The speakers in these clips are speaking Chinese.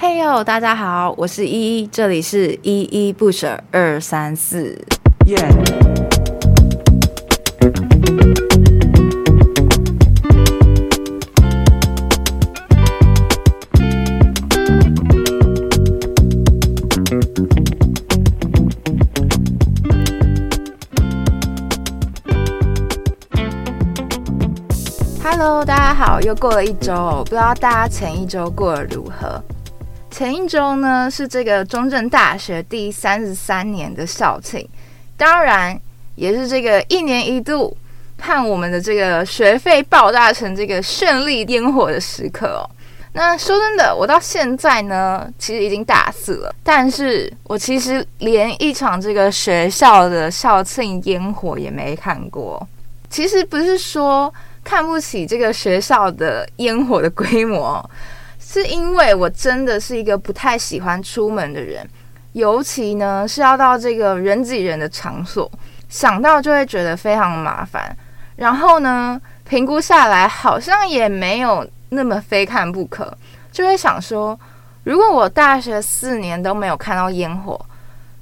嘿哟，大家好，我是依依，这里是依依不舍二三四。耶。Hello，大家好，又过了一周，不知道大家前一周过得如何？前一周呢，是这个中正大学第三十三年的校庆，当然也是这个一年一度看我们的这个学费爆炸成这个绚丽烟火的时刻哦。那说真的，我到现在呢，其实已经大四了，但是我其实连一场这个学校的校庆烟火也没看过。其实不是说看不起这个学校的烟火的规模。是因为我真的是一个不太喜欢出门的人，尤其呢是要到这个人挤人的场所，想到就会觉得非常麻烦。然后呢，评估下来好像也没有那么非看不可，就会想说，如果我大学四年都没有看到烟火，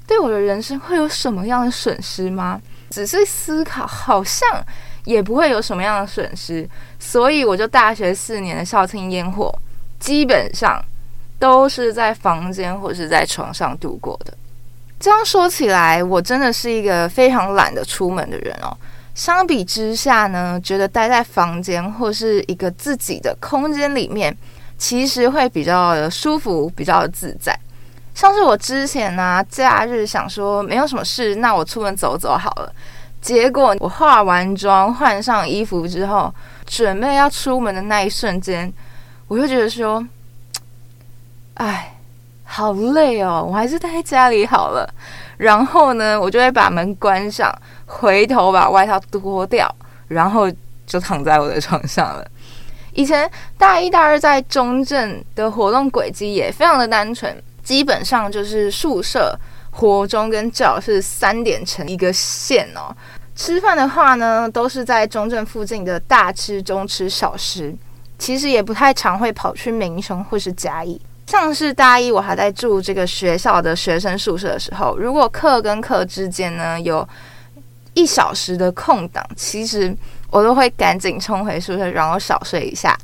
对我的人生会有什么样的损失吗？只是思考，好像也不会有什么样的损失，所以我就大学四年的校庆烟火。基本上都是在房间或是在床上度过的。这样说起来，我真的是一个非常懒得出门的人哦。相比之下呢，觉得待在房间或是一个自己的空间里面，其实会比较的舒服，比较自在。像是我之前呢、假日想说没有什么事，那我出门走走好了。结果我化完妆、换上衣服之后，准备要出门的那一瞬间。我就觉得说，哎，好累哦，我还是待在家里好了。然后呢，我就会把门关上，回头把外套脱掉，然后就躺在我的床上了。以前大一、大二在中正的活动轨迹也非常的单纯，基本上就是宿舍、活中跟教室三点成一个线哦。吃饭的话呢，都是在中正附近的大吃、中吃、小吃。其实也不太常会跑去民雄或是嘉义，像是大一我还在住这个学校的学生宿舍的时候，如果课跟课之间呢有一小时的空档，其实我都会赶紧冲回宿舍，然后小睡一下，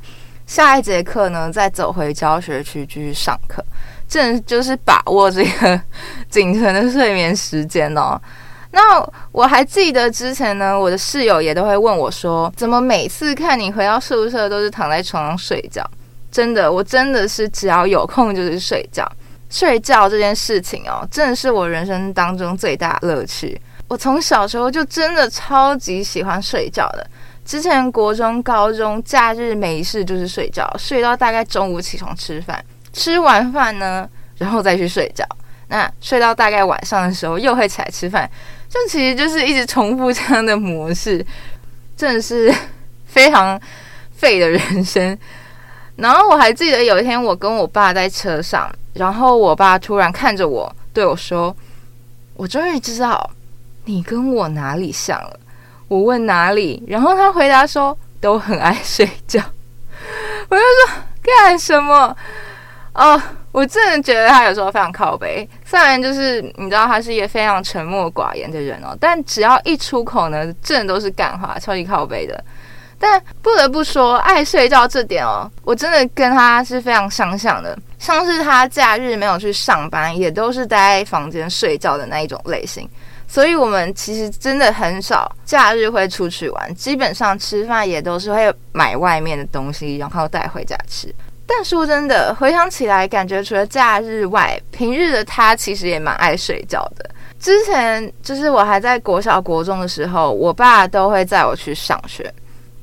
下一节课呢再走回教学区继续上课，这就是把握这个 仅存的睡眠时间哦。那我还记得之前呢，我的室友也都会问我说：“怎么每次看你回到宿舍都是躺在床上睡觉？”真的，我真的是只要有空就是睡觉。睡觉这件事情哦，真的是我人生当中最大乐趣。我从小时候就真的超级喜欢睡觉的。之前国中、高中假日没事就是睡觉，睡到大概中午起床吃饭，吃完饭呢，然后再去睡觉。那睡到大概晚上的时候又会起来吃饭。这其实就是一直重复这样的模式，真的是 非常废的人生。然后我还记得有一天，我跟我爸在车上，然后我爸突然看着我，对我说：“我终于知道你跟我哪里像了。”我问哪里，然后他回答说：“都很爱睡觉。” 我就说：“干什么？”哦。我真的觉得他有时候非常靠北，虽然就是你知道他是一个非常沉默寡言的人哦，但只要一出口呢，真的都是干话，超级靠背的。但不得不说，爱睡觉这点哦，我真的跟他是非常相像的。像是他假日没有去上班，也都是待在房间睡觉的那一种类型。所以我们其实真的很少假日会出去玩，基本上吃饭也都是会买外面的东西，然后带回家吃。但说真的，回想起来，感觉除了假日外，平日的他其实也蛮爱睡觉的。之前就是我还在国小、国中的时候，我爸都会载我去上学。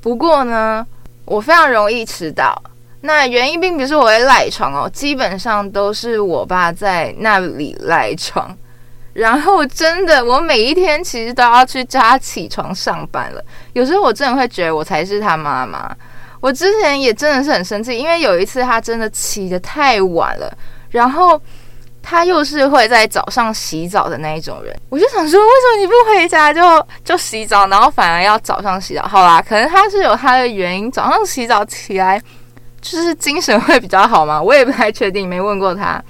不过呢，我非常容易迟到。那原因并不是我会赖床哦，基本上都是我爸在那里赖床。然后真的，我每一天其实都要去叫他起床上班了。有时候我真的会觉得我才是他妈妈。我之前也真的是很生气，因为有一次他真的起得太晚了，然后他又是会在早上洗澡的那一种人，我就想说，为什么你不回家就就洗澡，然后反而要早上洗澡？好啦，可能他是有他的原因，早上洗澡起来就是精神会比较好嘛？我也不太确定，没问过他。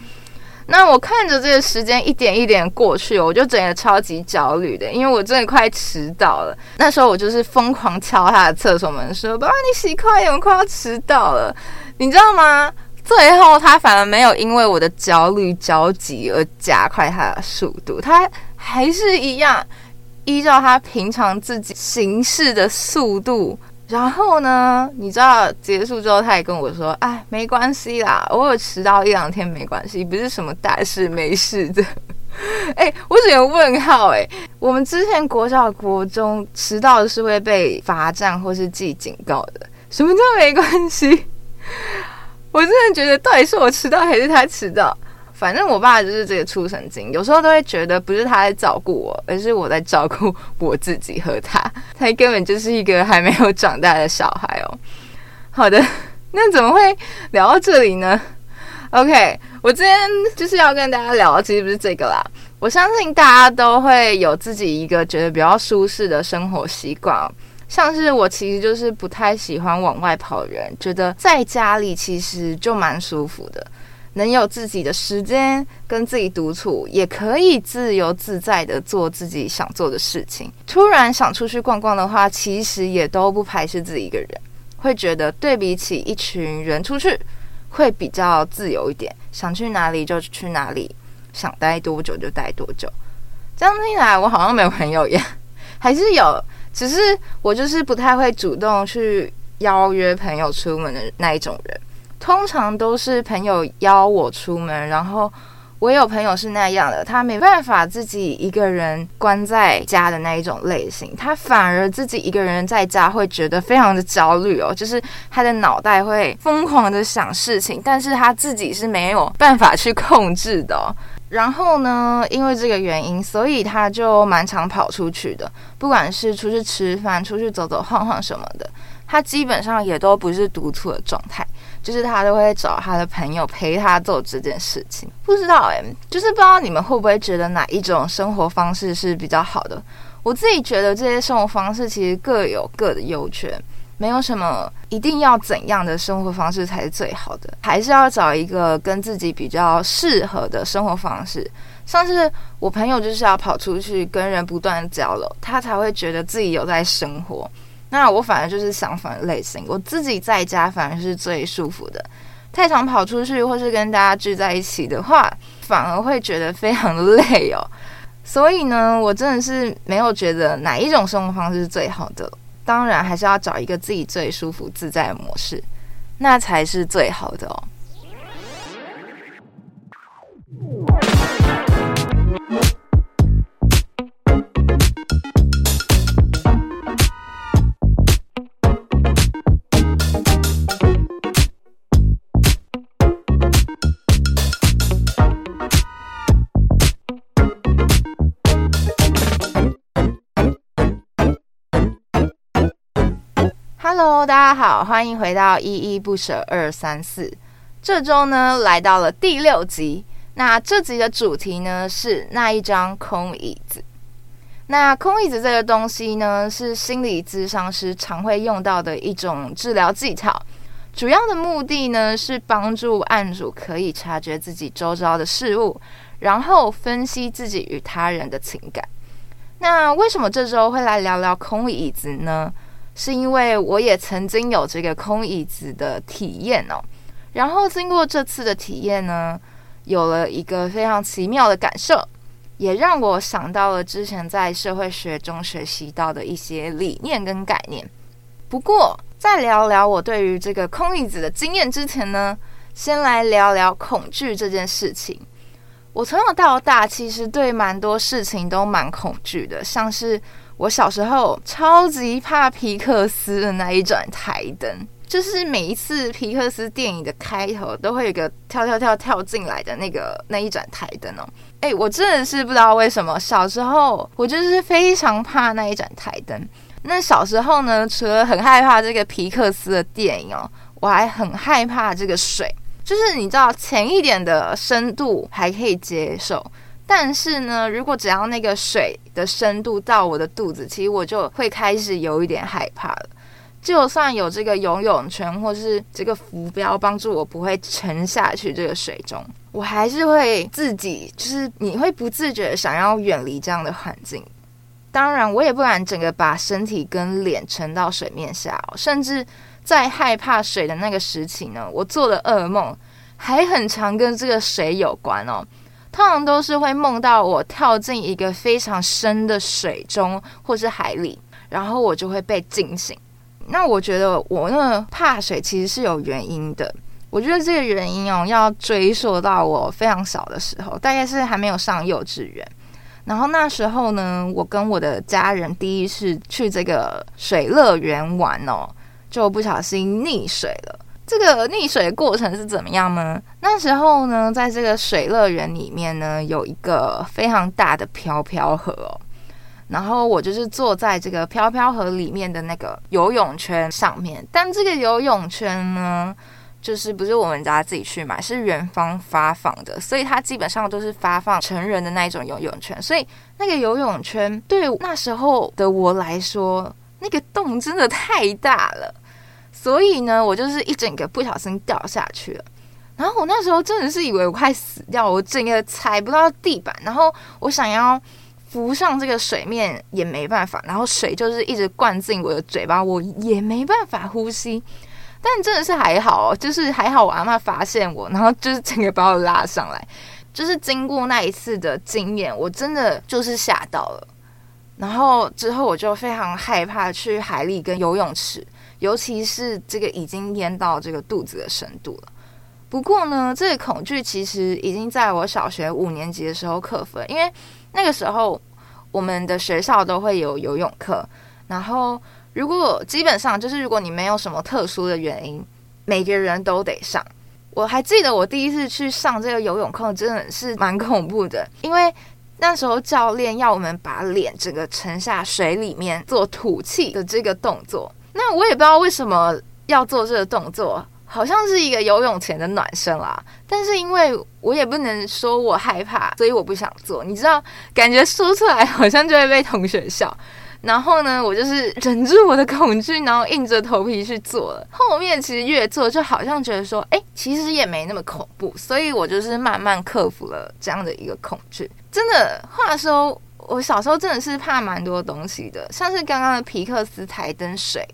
那我看着这个时间一点一点过去，我就整个超级焦虑的，因为我真的快迟到了。那时候我就是疯狂敲他的厕所门，说：“爸爸，你洗快点，我快要迟到了。”你知道吗？最后他反而没有因为我的焦虑焦急而加快他的速度，他还是一样依照他平常自己行事的速度。然后呢，你知道结束之后，他也跟我说：“哎，没关系啦，偶尔迟到一两天没关系，不是什么大事，没事的。”哎，我只有问号哎。我们之前国小、国中迟到是会被罚站或是记警告的，什么叫没关系？我真的觉得，到底是我迟到还是他迟到？反正我爸就是这个出神经，有时候都会觉得不是他在照顾我，而是我在照顾我自己和他。他根本就是一个还没有长大的小孩哦。好的，那怎么会聊到这里呢？OK，我今天就是要跟大家聊，其实不是这个啦。我相信大家都会有自己一个觉得比较舒适的生活习惯，像是我其实就是不太喜欢往外跑的人，觉得在家里其实就蛮舒服的。能有自己的时间跟自己独处，也可以自由自在的做自己想做的事情。突然想出去逛逛的话，其实也都不排斥自己一个人，会觉得对比起一群人出去，会比较自由一点，想去哪里就去哪里，想待多久就待多久。这样听来，我好像没有朋友一样，还是有，只是我就是不太会主动去邀约朋友出门的那一种人。通常都是朋友邀我出门，然后我有朋友是那样的，他没办法自己一个人关在家的那一种类型，他反而自己一个人在家会觉得非常的焦虑哦，就是他的脑袋会疯狂的想事情，但是他自己是没有办法去控制的。然后呢，因为这个原因，所以他就蛮常跑出去的，不管是出去吃饭、出去走走晃晃什么的，他基本上也都不是独处的状态。就是他都会找他的朋友陪他做这件事情，不知道诶，就是不知道你们会不会觉得哪一种生活方式是比较好的？我自己觉得这些生活方式其实各有各的优缺，没有什么一定要怎样的生活方式才是最好的，还是要找一个跟自己比较适合的生活方式。像是我朋友就是要跑出去跟人不断的交流，他才会觉得自己有在生活。那我反而就是相反的类型，我自己在家反而是最舒服的。太常跑出去或是跟大家聚在一起的话，反而会觉得非常累哦。所以呢，我真的是没有觉得哪一种生活方式是最好的。当然，还是要找一个自己最舒服自在的模式，那才是最好的哦。大家好，欢迎回到依依不舍二三四。这周呢，来到了第六集。那这集的主题呢，是那一张空椅子。那空椅子这个东西呢，是心理咨商师常会用到的一种治疗技巧。主要的目的呢，是帮助案主可以察觉自己周遭的事物，然后分析自己与他人的情感。那为什么这周会来聊聊空椅子呢？是因为我也曾经有这个空椅子的体验哦，然后经过这次的体验呢，有了一个非常奇妙的感受，也让我想到了之前在社会学中学习到的一些理念跟概念。不过，在聊聊我对于这个空椅子的经验之前呢，先来聊聊恐惧这件事情。我从小到大其实对蛮多事情都蛮恐惧的，像是。我小时候超级怕皮克斯的那一盏台灯，就是每一次皮克斯电影的开头都会有个跳跳跳跳进来的那个那一盏台灯哦。哎，我真的是不知道为什么小时候我就是非常怕那一盏台灯。那小时候呢，除了很害怕这个皮克斯的电影哦，我还很害怕这个水，就是你知道浅一点的深度还可以接受。但是呢，如果只要那个水的深度到我的肚子，其实我就会开始有一点害怕了。就算有这个游泳圈或是这个浮标帮助我不会沉下去这个水中，我还是会自己就是你会不自觉想要远离这样的环境。当然，我也不敢整个把身体跟脸沉到水面下哦，甚至在害怕水的那个时期呢，我做的噩梦还很常跟这个水有关哦。通常都是会梦到我跳进一个非常深的水中或是海里，然后我就会被惊醒。那我觉得我那怕水其实是有原因的。我觉得这个原因哦，要追溯到我非常小的时候，大概是还没有上幼稚园。然后那时候呢，我跟我的家人第一次去这个水乐园玩哦，就不小心溺水了。这个溺水的过程是怎么样呢？那时候呢，在这个水乐园里面呢，有一个非常大的飘飘河哦。然后我就是坐在这个飘飘河里面的那个游泳圈上面，但这个游泳圈呢，就是不是我们家自己去买，是园方发放的，所以它基本上都是发放成人的那一种游泳圈。所以那个游泳圈对那时候的我来说，那个洞真的太大了，所以呢，我就是一整个不小心掉下去了。然后我那时候真的是以为我快死掉，我整个踩不到地板，然后我想要。浮上这个水面也没办法，然后水就是一直灌进我的嘴巴，我也没办法呼吸。但真的是还好，就是还好我阿妈发现我，然后就是整个把我拉上来。就是经过那一次的经验，我真的就是吓到了。然后之后我就非常害怕去海里跟游泳池，尤其是这个已经淹到这个肚子的深度了。不过呢，这个恐惧其实已经在我小学五年级的时候克服了，因为。那个时候，我们的学校都会有游泳课。然后，如果基本上就是如果你没有什么特殊的原因，每个人都得上。我还记得我第一次去上这个游泳课，真的是蛮恐怖的，因为那时候教练要我们把脸整个沉下水里面做吐气的这个动作。那我也不知道为什么要做这个动作。好像是一个游泳前的暖身啦，但是因为我也不能说我害怕，所以我不想做。你知道，感觉说出来好像就会被同学笑。然后呢，我就是忍住我的恐惧，然后硬着头皮去做了。后面其实越做，就好像觉得说，哎，其实也没那么恐怖。所以我就是慢慢克服了这样的一个恐惧。真的，话说我小时候真的是怕蛮多东西的，像是刚刚的皮克斯台灯水，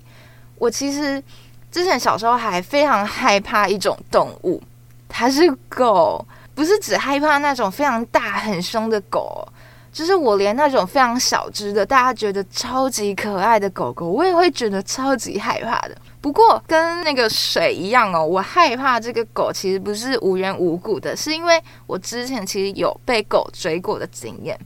我其实。之前小时候还非常害怕一种动物，它是狗，不是只害怕那种非常大很凶的狗，就是我连那种非常小只的，大家觉得超级可爱的狗狗，我也会觉得超级害怕的。不过跟那个水一样哦，我害怕这个狗其实不是无缘无故的，是因为我之前其实有被狗追过的经验。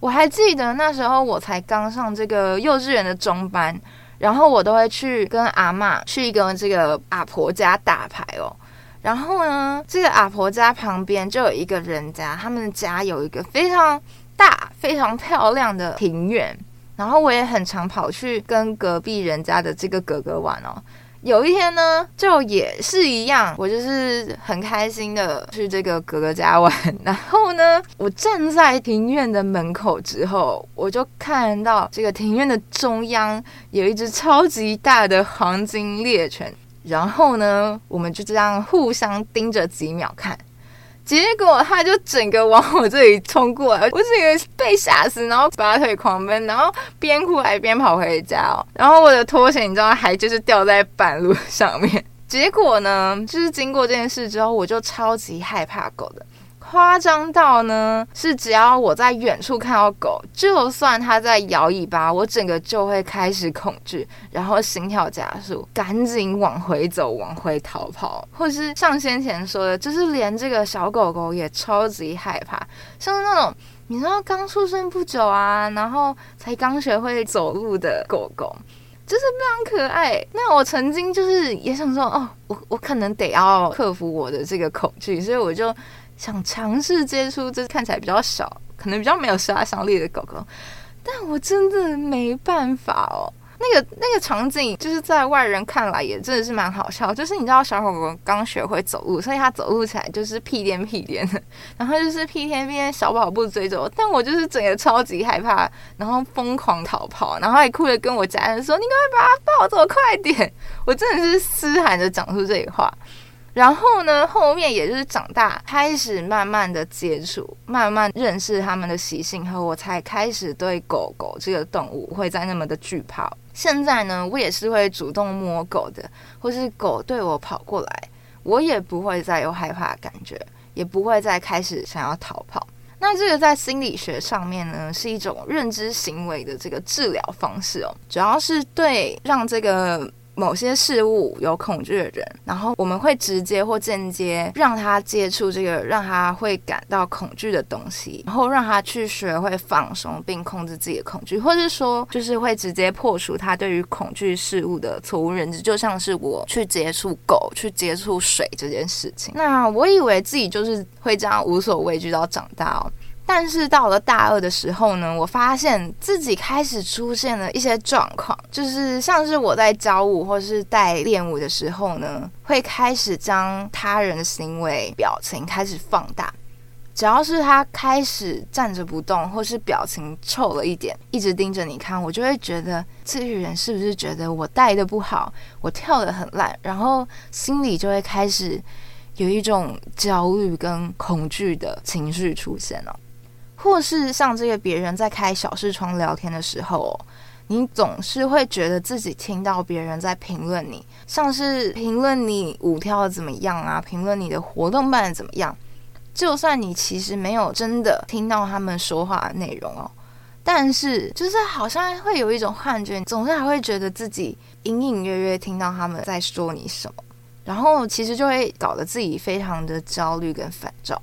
我还记得那时候我才刚上这个幼稚园的中班。然后我都会去跟阿嬷去一个这个阿婆家打牌哦。然后呢，这个阿婆家旁边就有一个人家，他们家有一个非常大、非常漂亮的庭院。然后我也很常跑去跟隔壁人家的这个哥哥玩哦。有一天呢，就也是一样，我就是很开心的去这个哥哥家玩。然后呢，我站在庭院的门口之后，我就看到这个庭院的中央有一只超级大的黄金猎犬。然后呢，我们就这样互相盯着几秒看。结果他就整个往我这里冲过来，我整个被吓死，然后拔腿狂奔，然后边哭还边跑回家哦。然后我的拖鞋你知道还就是掉在半路上面。结果呢，就是经过这件事之后，我就超级害怕狗的。夸张到呢，是只要我在远处看到狗，就算它在摇尾巴，我整个就会开始恐惧，然后心跳加速，赶紧往回走，往回逃跑，或是像先前说的，就是连这个小狗狗也超级害怕，像是那种你知道刚出生不久啊，然后才刚学会走路的狗狗，就是非常可爱。那我曾经就是也想说，哦，我我可能得要克服我的这个恐惧，所以我就。想尝试接触这看起来比较小，可能比较没有杀伤力的狗狗，但我真的没办法哦。那个那个场景，就是在外人看来也真的是蛮好笑。就是你知道小狗狗刚学会走路，所以它走路起来就是屁颠屁颠的，然后就是屁颠屁颠小跑步追着我，但我就是整个超级害怕，然后疯狂逃跑，然后还哭着跟我家人说：“你赶快把它抱走，快点！”我真的是嘶喊着讲出这句话。然后呢，后面也就是长大，开始慢慢的接触，慢慢认识他们的习性后，我才开始对狗狗这个动物会再那么的惧怕。现在呢，我也是会主动摸狗的，或是狗对我跑过来，我也不会再有害怕的感觉，也不会再开始想要逃跑。那这个在心理学上面呢，是一种认知行为的这个治疗方式哦，主要是对让这个。某些事物有恐惧的人，然后我们会直接或间接让他接触这个让他会感到恐惧的东西，然后让他去学会放松并控制自己的恐惧，或是说就是会直接破除他对于恐惧事物的错误认知，就像是我去接触狗、去接触水这件事情。那我以为自己就是会这样无所畏惧到长大哦。但是到了大二的时候呢，我发现自己开始出现了一些状况，就是像是我在教舞或是带练舞的时候呢，会开始将他人的行为表情开始放大，只要是他开始站着不动，或是表情臭了一点，一直盯着你看，我就会觉得这个人是不是觉得我带的不好，我跳得很烂，然后心里就会开始有一种焦虑跟恐惧的情绪出现了。或是像这个别人在开小视窗聊天的时候，你总是会觉得自己听到别人在评论你，像是评论你舞跳的怎么样啊，评论你的活动办的怎么样。就算你其实没有真的听到他们说话的内容哦，但是就是好像会有一种幻觉，总是还会觉得自己隐隐约约听到他们在说你什么，然后其实就会搞得自己非常的焦虑跟烦躁。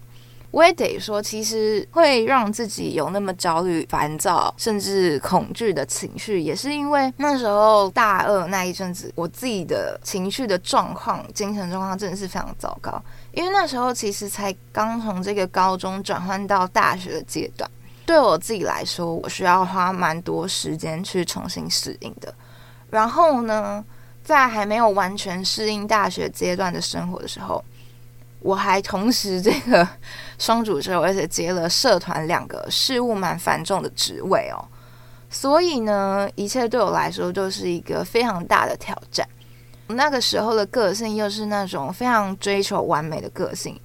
我也得说，其实会让自己有那么焦虑、烦躁，甚至恐惧的情绪，也是因为那时候大二那一阵子，我自己的情绪的状况、精神状况真的是非常糟糕。因为那时候其实才刚从这个高中转换到大学的阶段，对我自己来说，我需要花蛮多时间去重新适应的。然后呢，在还没有完全适应大学阶段的生活的时候，我还同时这个 双主修，而且接了社团两个事务蛮繁重的职位哦，所以呢，一切对我来说都是一个非常大的挑战。那个时候的个性又是那种非常追求完美的个性，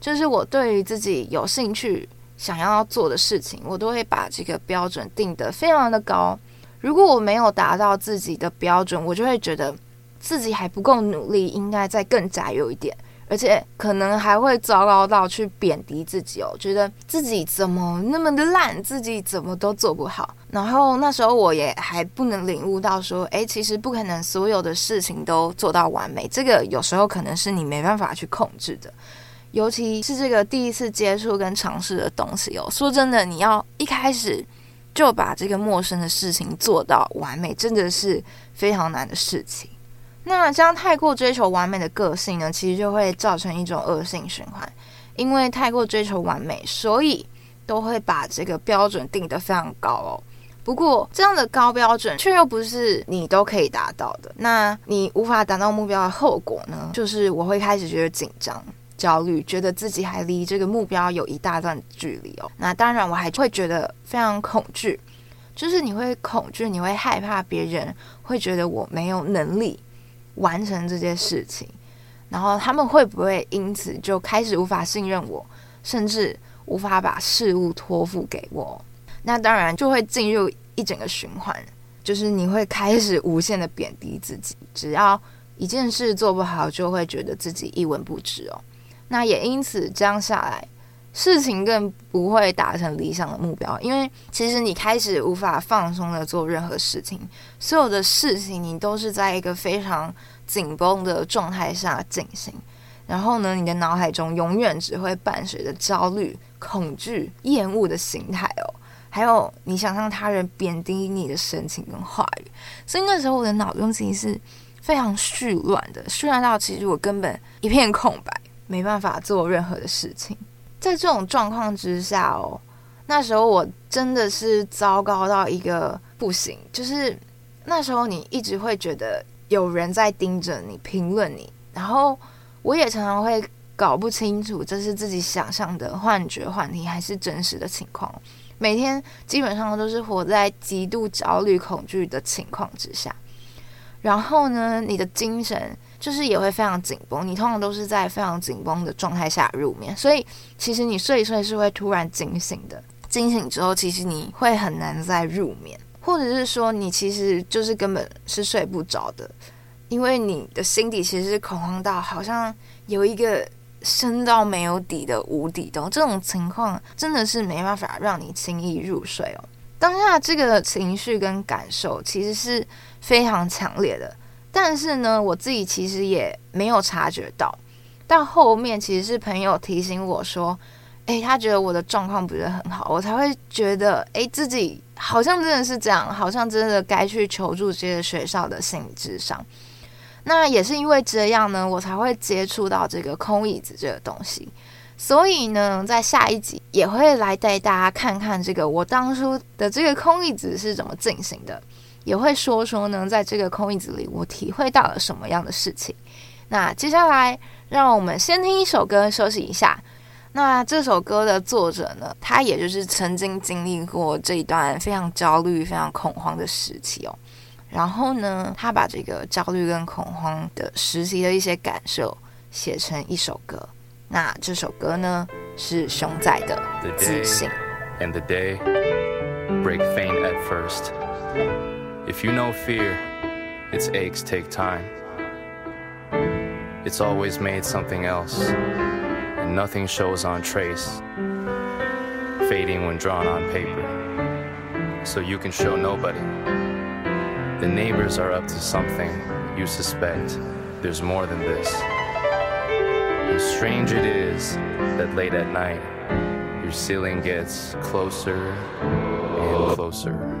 就是我对于自己有兴趣想要做的事情，我都会把这个标准定得非常的高。如果我没有达到自己的标准，我就会觉得自己还不够努力，应该再更加油一点。而且可能还会糟糕到去贬低自己哦，觉得自己怎么那么的烂，自己怎么都做不好。然后那时候我也还不能领悟到说，诶，其实不可能所有的事情都做到完美，这个有时候可能是你没办法去控制的。尤其是这个第一次接触跟尝试的东西哦，说真的，你要一开始就把这个陌生的事情做到完美，真的是非常难的事情。那这样太过追求完美的个性呢，其实就会造成一种恶性循环。因为太过追求完美，所以都会把这个标准定得非常高哦。不过这样的高标准却又不是你都可以达到的。那你无法达到目标的后果呢，就是我会开始觉得紧张、焦虑，觉得自己还离这个目标有一大段距离哦。那当然，我还会觉得非常恐惧，就是你会恐惧，你会害怕别人会觉得我没有能力。完成这件事情，然后他们会不会因此就开始无法信任我，甚至无法把事物托付给我？那当然就会进入一整个循环，就是你会开始无限的贬低自己，只要一件事做不好，就会觉得自己一文不值哦。那也因此这样下来，事情更不会达成理想的目标，因为其实你开始无法放松的做任何事情，所有的事情你都是在一个非常紧绷的状态下进行，然后呢，你的脑海中永远只会伴随着焦虑、恐惧、厌恶的心态哦，还有你想象他人贬低你的神情跟话语，所以那时候我的脑中其实是非常絮乱的，絮乱到其实我根本一片空白，没办法做任何的事情。在这种状况之下哦，那时候我真的是糟糕到一个不行，就是那时候你一直会觉得有人在盯着你评论你，然后我也常常会搞不清楚这是自己想象的幻觉、幻听还是真实的情况。每天基本上都是活在极度焦虑、恐惧的情况之下，然后呢，你的精神就是也会非常紧绷。你通常都是在非常紧绷的状态下入眠，所以其实你睡一睡是会突然惊醒的。惊醒之后，其实你会很难再入眠。或者是说，你其实就是根本是睡不着的，因为你的心底其实是恐慌到好像有一个深到没有底的无底洞。这种情况真的是没办法让你轻易入睡哦。当下这个情绪跟感受其实是非常强烈的，但是呢，我自己其实也没有察觉到。到后面其实是朋友提醒我说：“诶，他觉得我的状况不是很好，我才会觉得诶，自己。”好像真的是这样，好像真的该去求助这些学校的心理咨商。那也是因为这样呢，我才会接触到这个空椅子这个东西。所以呢，在下一集也会来带大家看看这个我当初的这个空椅子是怎么进行的，也会说说呢，在这个空椅子里我体会到了什么样的事情。那接下来，让我们先听一首歌休息一下。那这首歌的作者呢，他也就是曾经经历过这一段非常焦虑、非常恐慌的时期哦。然后呢，他把这个焦虑跟恐慌的时期的一些感受写成一首歌。那这首歌呢，是熊仔的《自信》。And the day break faint at first. If you know fear, its aches take time. It's always made something else. And nothing shows on trace, fading when drawn on paper. So you can show nobody. The neighbors are up to something you suspect there's more than this. And strange it is that late at night, your ceiling gets closer and closer.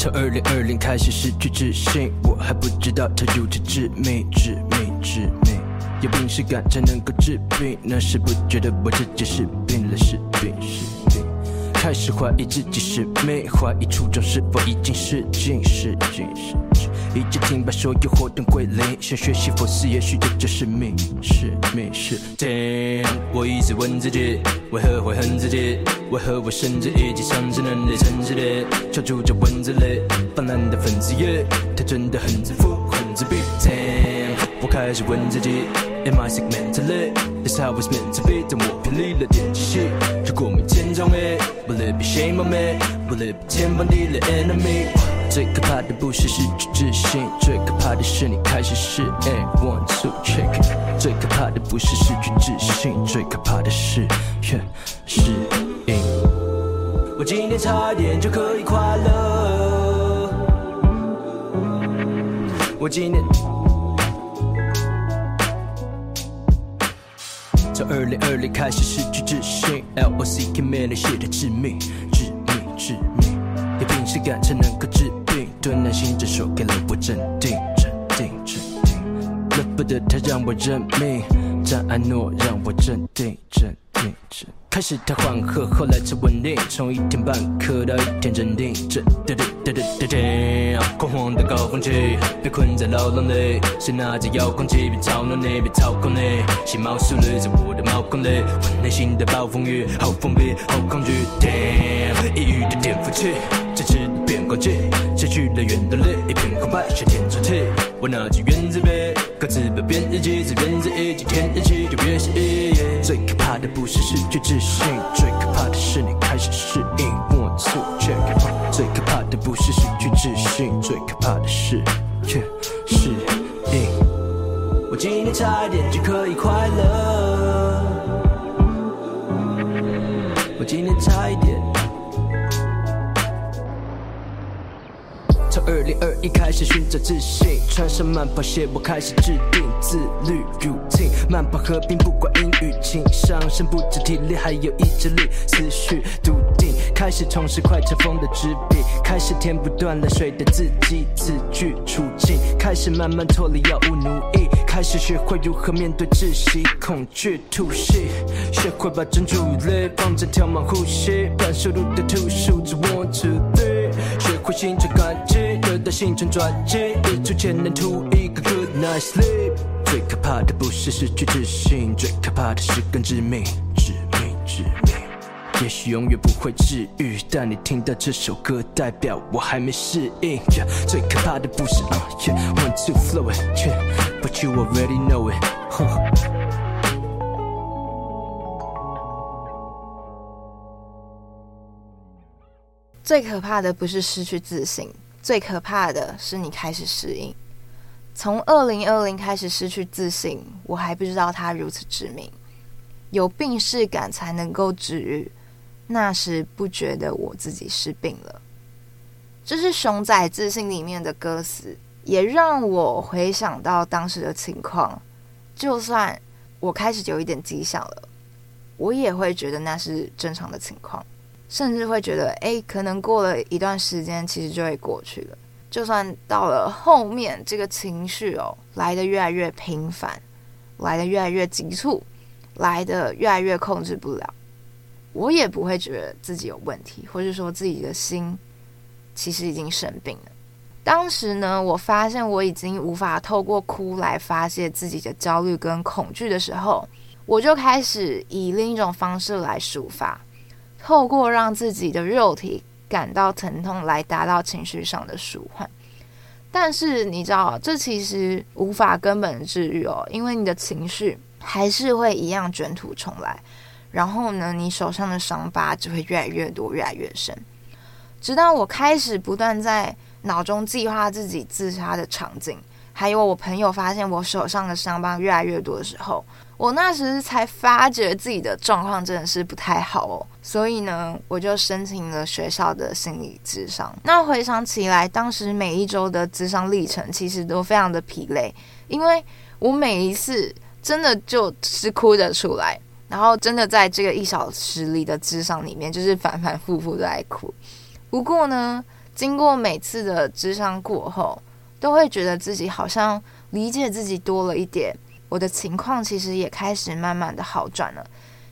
从二零二零开始失去自信，我还不知道它如此致命，致命，致命。有病是感才能够治病，那时不觉得我自己是病了，是病，是病。开始怀疑自己是命，怀疑初衷是否已经是尽，失尽，失尽。一直停摆，所有活动归零，想学习佛寺，也许这就是命，是命，是。Damn，我一直问自己，为何会恨自己？为何我甚至已经丧失能力，诚实的敲出这文字里泛滥的分子叶，他真的很自负，很自闭。Damn，我开始问自己，Am I sick mentally? That's how it's meant to be。但我偏离了点击器，如果没天窗没，Will it be shame on me？Will it be 天崩地裂 enemy？最可怕的不是失去自信，最可怕的是你开始适应。One two check。最可怕的不是失去自信，最可怕的是越适应。我今天差一点就可以快乐。我今天从二零二零开始失去自信，L O C K 没那些的致命，致命，致命。有病识感才能够治。吞下心，这首给了我镇定，镇定，镇定。舍不得他让我认命，张安诺让我镇定，镇定，镇。开始他缓和，后来才稳定，从一天半刻到一天镇定，镇定，镇定，镇定。恐慌的高峰期，被困在牢笼里，谁拿着遥控器，别操弄你，别操控你。新毛速率在我的毛孔里，我内心的暴风雨，好封闭，好恐惧。Damn，抑郁的颠覆期，这次变光机。失去了原动力，一片空白，像填充题。我拿起原子笔，刻字不变日记，自怨自艾，今天日期就别写意。最可怕的不是失去自信，最可怕的是你开始适应。One two check。最可怕的不是失去自信，最可怕的是越适应。我今天差一点就可以快乐，我今天差一点。而已，开始寻找自信。穿上慢跑鞋，我开始制定自律 routine。慢跑和平，不管阴雨晴，上身不止体力，还有意志力，思绪笃定。开始从事快成风的纸笔，开始填不断泪水的字迹，字句处境。开始慢慢脱离药物奴役，开始学会如何面对窒息、恐惧、突袭，学会把专注力放在跳马呼吸，半收入的吐数字 one two three，学会心存感激，得到行程转机，日出前能图一个 good night sleep。最可怕的不是失去自信，最可怕的是更致命，致命，致命。也许永远不会治愈，但你听到这首歌，代表我还没适应。Yeah, 最可怕的不是 uh, yeah, one two flow it, yeah, but you already know it. Huh. 最可怕的不是失去自信，最可怕的是你开始适应。从二零二零开始失去自信，我还不知道它如此致命。有病识感才能够治愈。那时不觉得我自己是病了，这是熊仔自信里面的歌词，也让我回想到当时的情况。就算我开始有一点迹象了，我也会觉得那是正常的情况，甚至会觉得，哎，可能过了一段时间，其实就会过去了。就算到了后面，这个情绪哦来的越来越频繁，来的越来越急促，来的越来越控制不了。我也不会觉得自己有问题，或是说自己的心其实已经生病了。当时呢，我发现我已经无法透过哭来发泄自己的焦虑跟恐惧的时候，我就开始以另一种方式来抒发，透过让自己的肉体感到疼痛来达到情绪上的舒缓。但是你知道，这其实无法根本治愈哦，因为你的情绪还是会一样卷土重来。然后呢，你手上的伤疤只会越来越多，越来越深，直到我开始不断在脑中计划自己自杀的场景，还有我朋友发现我手上的伤疤越来越多的时候，我那时才发觉自己的状况真的是不太好哦。所以呢，我就申请了学校的心理咨商。那回想起来，当时每一周的智商历程其实都非常的疲累，因为我每一次真的就是哭着出来。然后真的在这个一小时里的智商里面，就是反反复复的在哭。不过呢，经过每次的智商过后，都会觉得自己好像理解自己多了一点。我的情况其实也开始慢慢的好转了，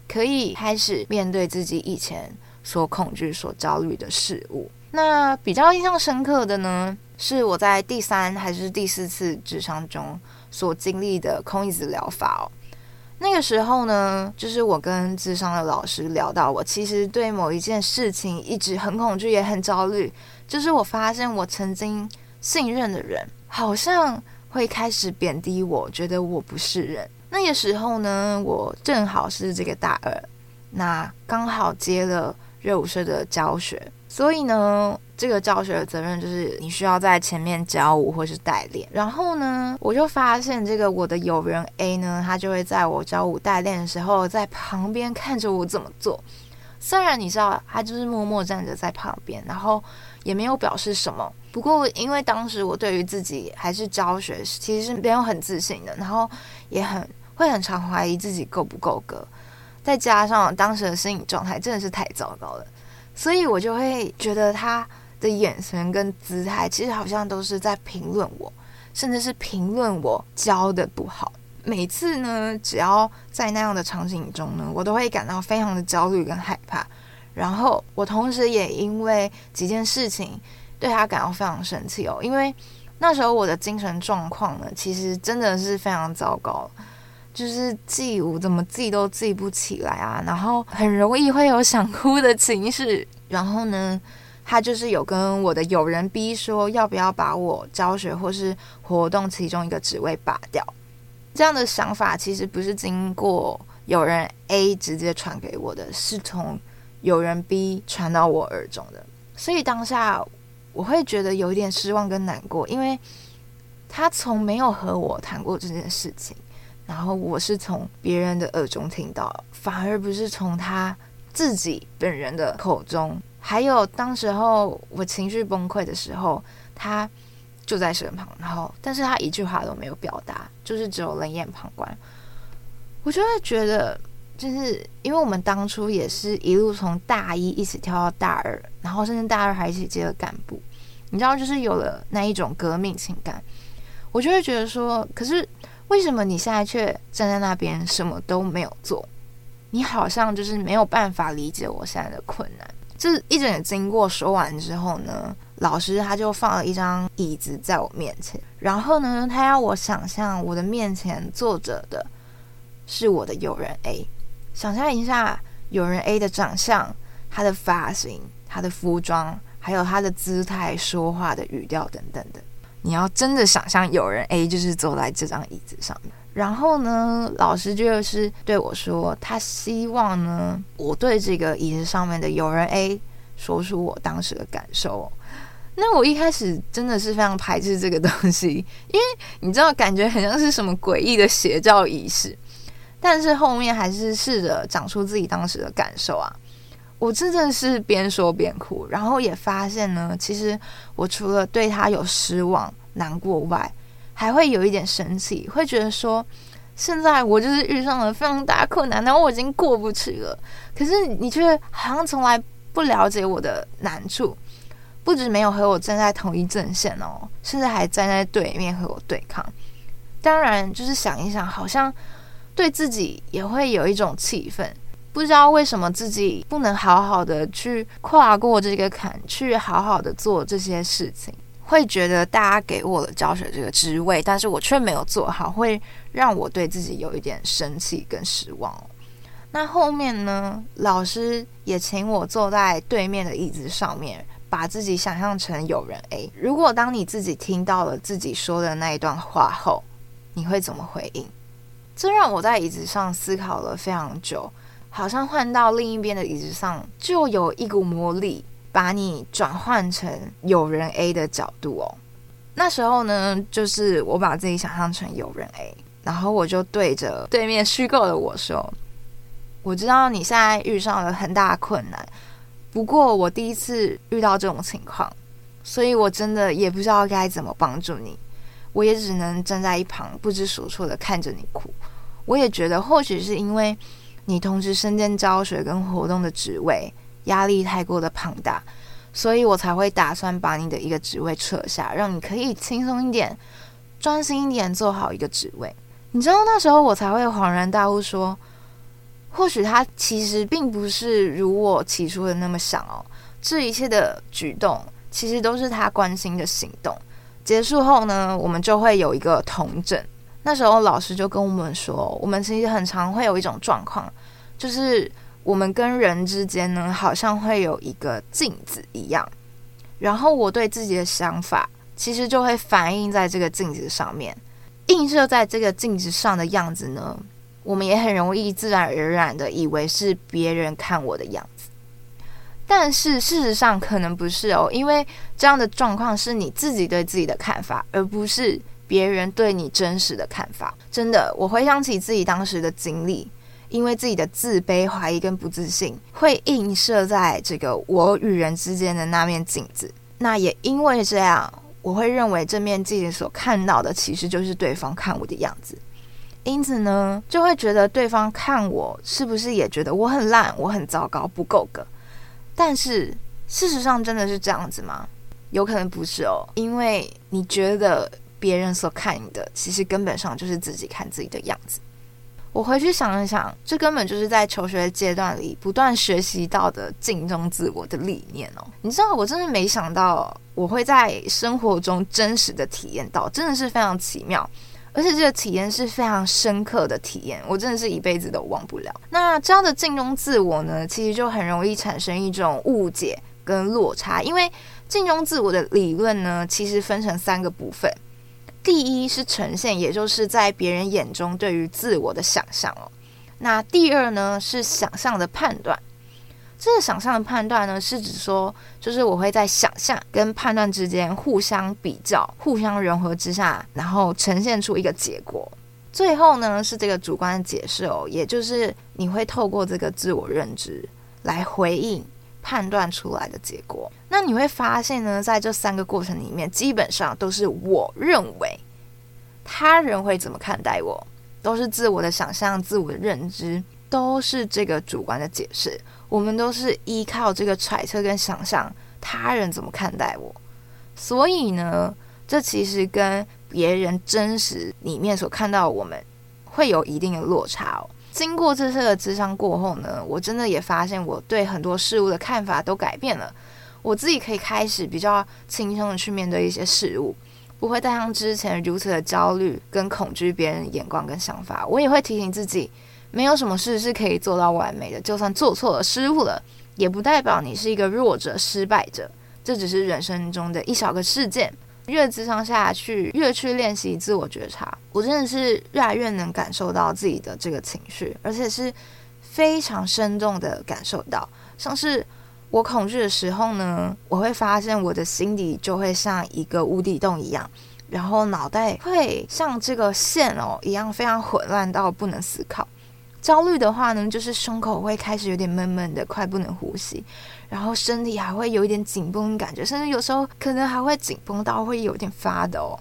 可以开始面对自己以前所恐惧、所焦虑的事物。那比较印象深刻的呢，是我在第三还是第四次智商中所经历的空椅子疗法哦。那个时候呢，就是我跟智商的老师聊到，我其实对某一件事情一直很恐惧，也很焦虑。就是我发现我曾经信任的人，好像会开始贬低我，觉得我不是人。那个时候呢，我正好是这个大二，那刚好接了热舞社的教学，所以呢。这个教学的责任就是你需要在前面教舞或是代练，然后呢，我就发现这个我的友人 A 呢，他就会在我教舞代练的时候，在旁边看着我怎么做。虽然你知道他就是默默站着在旁边，然后也没有表示什么。不过因为当时我对于自己还是教学，其实是没有很自信的，然后也很会很常怀疑自己够不够格，再加上当时的心理状态真的是太糟糕了，所以我就会觉得他。的眼神跟姿态，其实好像都是在评论我，甚至是评论我教的不好。每次呢，只要在那样的场景中呢，我都会感到非常的焦虑跟害怕。然后我同时也因为几件事情对他感到非常生气哦，因为那时候我的精神状况呢，其实真的是非常糟糕，就是记舞怎么记都记不起来啊，然后很容易会有想哭的情绪，然后呢。他就是有跟我的友人 B 说，要不要把我教学或是活动其中一个职位拔掉。这样的想法其实不是经过友人 A 直接传给我的，是从友人 B 传到我耳中的。所以当下我会觉得有一点失望跟难过，因为他从没有和我谈过这件事情，然后我是从别人的耳中听到，反而不是从他自己本人的口中。还有当时候我情绪崩溃的时候，他就在身旁，然后但是他一句话都没有表达，就是只有冷眼旁观。我就会觉得，就是因为我们当初也是一路从大一一起跳到大二，然后甚至大二还一起接了干部，你知道，就是有了那一种革命情感，我就会觉得说，可是为什么你现在却站在那边什么都没有做？你好像就是没有办法理解我现在的困难。这一整个经过说完之后呢，老师他就放了一张椅子在我面前，然后呢，他要我想象我的面前坐着的是我的友人 A，想象一下友人 A 的长相、他的发型、他的服装，还有他的姿态、说话的语调等等的。你要真的想象有人 A 就是坐在这张椅子上面。然后呢，老师就是对我说，他希望呢，我对这个椅子上面的有人 A 说出我当时的感受。那我一开始真的是非常排斥这个东西，因为你知道，感觉很像是什么诡异的邪教仪式。但是后面还是试着讲出自己当时的感受啊，我真的是边说边哭，然后也发现呢，其实我除了对他有失望、难过外，还会有一点生气，会觉得说，现在我就是遇上了非常大困难，然后我已经过不去了。可是你却好像从来不了解我的难处，不止没有和我站在同一阵线哦，甚至还站在对面和我对抗。当然，就是想一想，好像对自己也会有一种气愤，不知道为什么自己不能好好的去跨过这个坎，去好好的做这些事情。会觉得大家给我了教学这个职位，但是我却没有做好，会让我对自己有一点生气跟失望。那后面呢，老师也请我坐在对面的椅子上面，把自己想象成友人 A。如果当你自己听到了自己说的那一段话后，你会怎么回应？这让我在椅子上思考了非常久，好像换到另一边的椅子上，就有一股魔力。把你转换成友人 A 的角度哦，那时候呢，就是我把自己想象成友人 A，然后我就对着对面虚构的我说：“我知道你现在遇上了很大困难，不过我第一次遇到这种情况，所以我真的也不知道该怎么帮助你，我也只能站在一旁不知所措的看着你哭。我也觉得，或许是因为你同时身兼教学跟活动的职位。”压力太过的庞大，所以我才会打算把你的一个职位撤下，让你可以轻松一点、专心一点做好一个职位。你知道那时候我才会恍然大悟，说，或许他其实并不是如我起初的那么想哦。这一切的举动其实都是他关心的行动。结束后呢，我们就会有一个统整。那时候老师就跟我们说，我们其实很常会有一种状况，就是。我们跟人之间呢，好像会有一个镜子一样，然后我对自己的想法，其实就会反映在这个镜子上面，映射在这个镜子上的样子呢，我们也很容易自然而然的以为是别人看我的样子，但是事实上可能不是哦，因为这样的状况是你自己对自己的看法，而不是别人对你真实的看法。真的，我回想起自己当时的经历。因为自己的自卑、怀疑跟不自信，会映射在这个我与人之间的那面镜子。那也因为这样，我会认为这面镜子所看到的，其实就是对方看我的样子。因此呢，就会觉得对方看我，是不是也觉得我很烂、我很糟糕、不够格？但是事实上真的是这样子吗？有可能不是哦，因为你觉得别人所看你的，其实根本上就是自己看自己的样子。我回去想一想，这根本就是在求学阶段里不断学习到的镜中自我的理念哦。你知道，我真的没想到我会在生活中真实的体验到，真的是非常奇妙，而且这个体验是非常深刻的体验，我真的是一辈子都忘不了。那这样的镜中自我呢，其实就很容易产生一种误解跟落差，因为镜中自我的理论呢，其实分成三个部分。第一是呈现，也就是在别人眼中对于自我的想象哦。那第二呢是想象的判断，这个想象的判断呢是指说，就是我会在想象跟判断之间互相比较、互相融合之下，然后呈现出一个结果。最后呢是这个主观的解释哦，也就是你会透过这个自我认知来回应。判断出来的结果。那你会发现呢，在这三个过程里面，基本上都是我认为他人会怎么看待我，都是自我的想象、自我的认知，都是这个主观的解释。我们都是依靠这个揣测跟想象他人怎么看待我，所以呢，这其实跟别人真实里面所看到我们会有一定的落差哦。经过这次的咨商过后呢，我真的也发现我对很多事物的看法都改变了。我自己可以开始比较轻松的去面对一些事物，不会再像之前如此的焦虑跟恐惧别人的眼光跟想法。我也会提醒自己，没有什么事是可以做到完美的，就算做错了、失误了，也不代表你是一个弱者、失败者。这只是人生中的一小个事件。越咨商下去，越去练习自我觉察，我真的是越来越能感受到自己的这个情绪，而且是非常生动的感受到。像是我恐惧的时候呢，我会发现我的心底就会像一个无底洞一样，然后脑袋会像这个线哦一样非常混乱到不能思考。焦虑的话呢，就是胸口会开始有点闷闷的，快不能呼吸。然后身体还会有一点紧绷的感觉，甚至有时候可能还会紧绷到会有点发抖。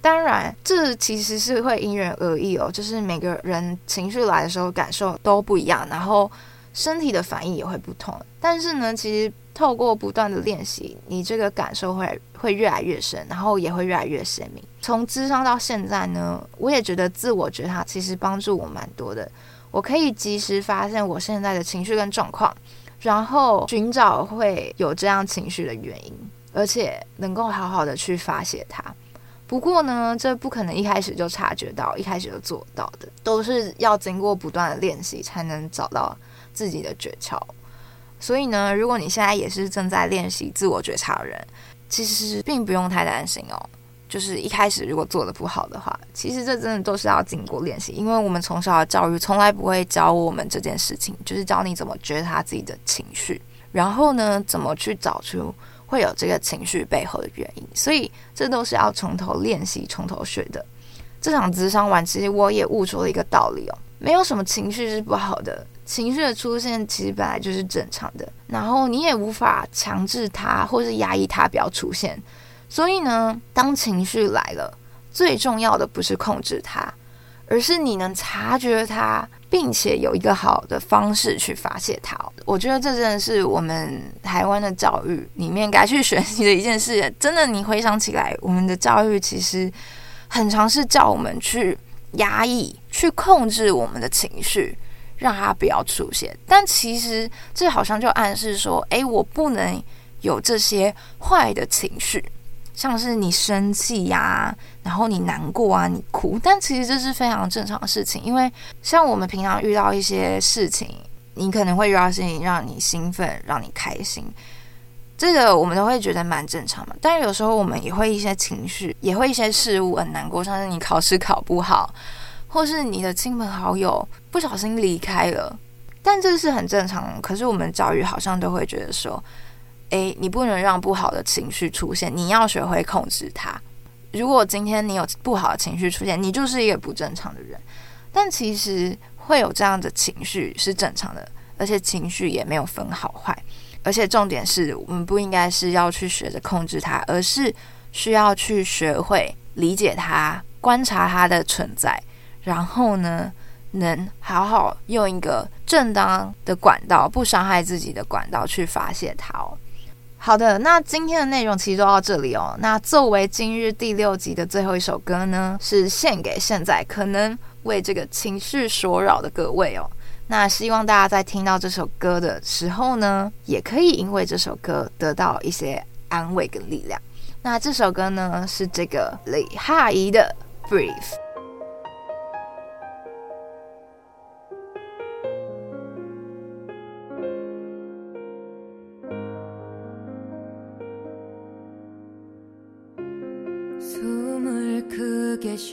当然，这其实是会因人而异哦，就是每个人情绪来的时候感受都不一样，然后身体的反应也会不同。但是呢，其实透过不断的练习，你这个感受会会越来越深，然后也会越来越鲜明。从智商到现在呢，我也觉得自我觉察其实帮助我蛮多的，我可以及时发现我现在的情绪跟状况。然后寻找会有这样情绪的原因，而且能够好好的去发泄它。不过呢，这不可能一开始就察觉到，一开始就做到的，都是要经过不断的练习才能找到自己的诀窍。所以呢，如果你现在也是正在练习自我觉察的人，其实并不用太担心哦。就是一开始如果做得不好的话，其实这真的都是要经过练习，因为我们从小的教育从来不会教我们这件事情，就是教你怎么觉察自己的情绪，然后呢，怎么去找出会有这个情绪背后的原因，所以这都是要从头练习、从头学的。这场咨商完，其实我也悟出了一个道理哦，没有什么情绪是不好的，情绪的出现其实本来就是正常的，然后你也无法强制它或是压抑它不要出现。所以呢，当情绪来了，最重要的不是控制它，而是你能察觉它，并且有一个好的方式去发泄它。我觉得这真的是我们台湾的教育里面该去学习的一件事。真的，你回想起来，我们的教育其实很常是叫我们去压抑、去控制我们的情绪，让它不要出现。但其实这好像就暗示说，哎，我不能有这些坏的情绪。像是你生气呀、然后你难过啊，你哭，但其实这是非常正常的事情。因为像我们平常遇到一些事情，你可能会遇到事情让你兴奋，让你开心，这个我们都会觉得蛮正常嘛。但是有时候我们也会一些情绪，也会一些事物很难过，像是你考试考不好，或是你的亲朋好友不小心离开了，但这是很正常。可是我们教育好像都会觉得说。诶，你不能让不好的情绪出现，你要学会控制它。如果今天你有不好的情绪出现，你就是一个不正常的人。但其实会有这样的情绪是正常的，而且情绪也没有分好坏。而且重点是我们不应该是要去学着控制它，而是需要去学会理解它，观察它的存在，然后呢，能好好用一个正当的管道，不伤害自己的管道去发泄它哦。好的，那今天的内容其实就到这里哦。那作为今日第六集的最后一首歌呢，是献给现在可能为这个情绪所扰的各位哦。那希望大家在听到这首歌的时候呢，也可以因为这首歌得到一些安慰跟力量。那这首歌呢，是这个李哈仪的《Breathe》。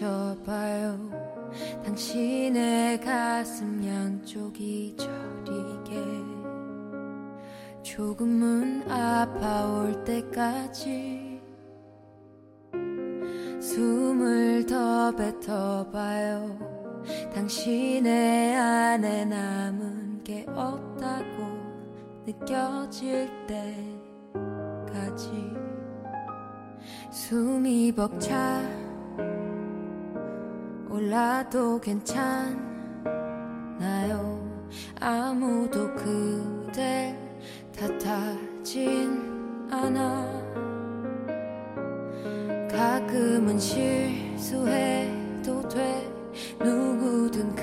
비춰봐요. 당신의 가슴 양쪽이 저리게. 조금은 아파올 때까지 숨을 더 뱉어봐요. 당신의 안에 남은 게 없다고 느껴질 때까지 숨이 벅차 올라도 괜찮나요? 아무도 그댈 탓하진 않아. 가끔은 실수해도 돼. 누구든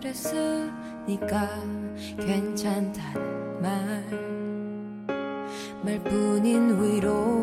그랬으니까 괜찮단 말. 말뿐인 위로지만.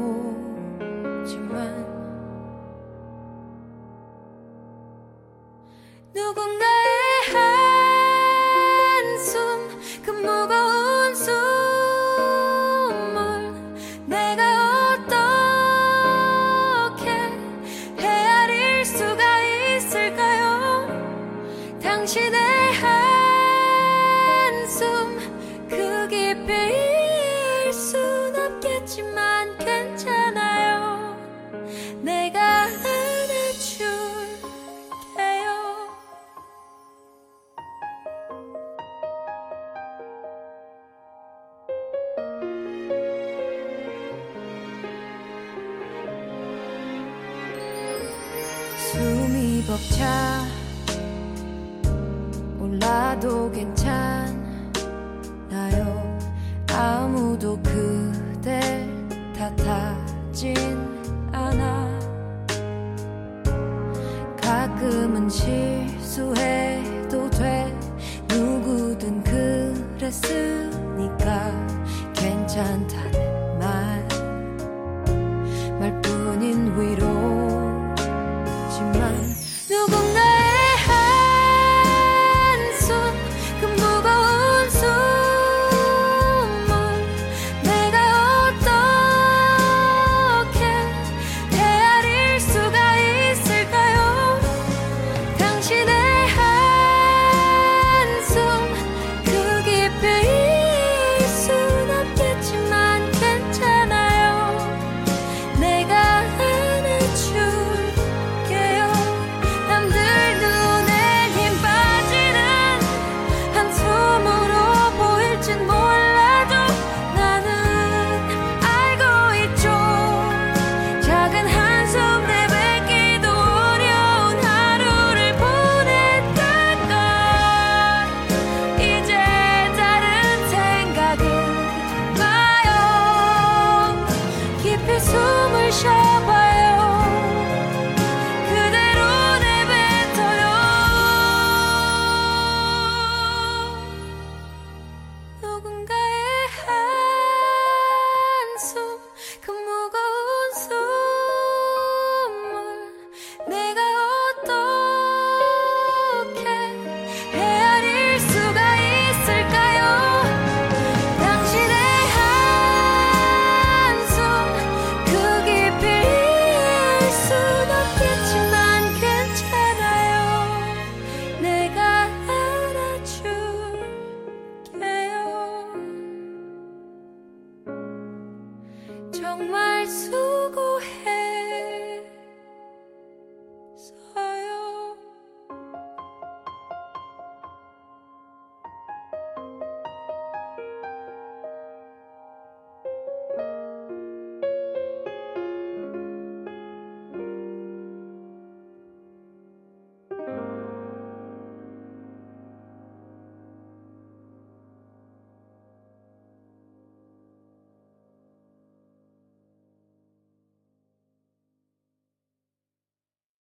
나도 괜찮아요 아무도 그댈 탓하진 않아 가끔은 싫어.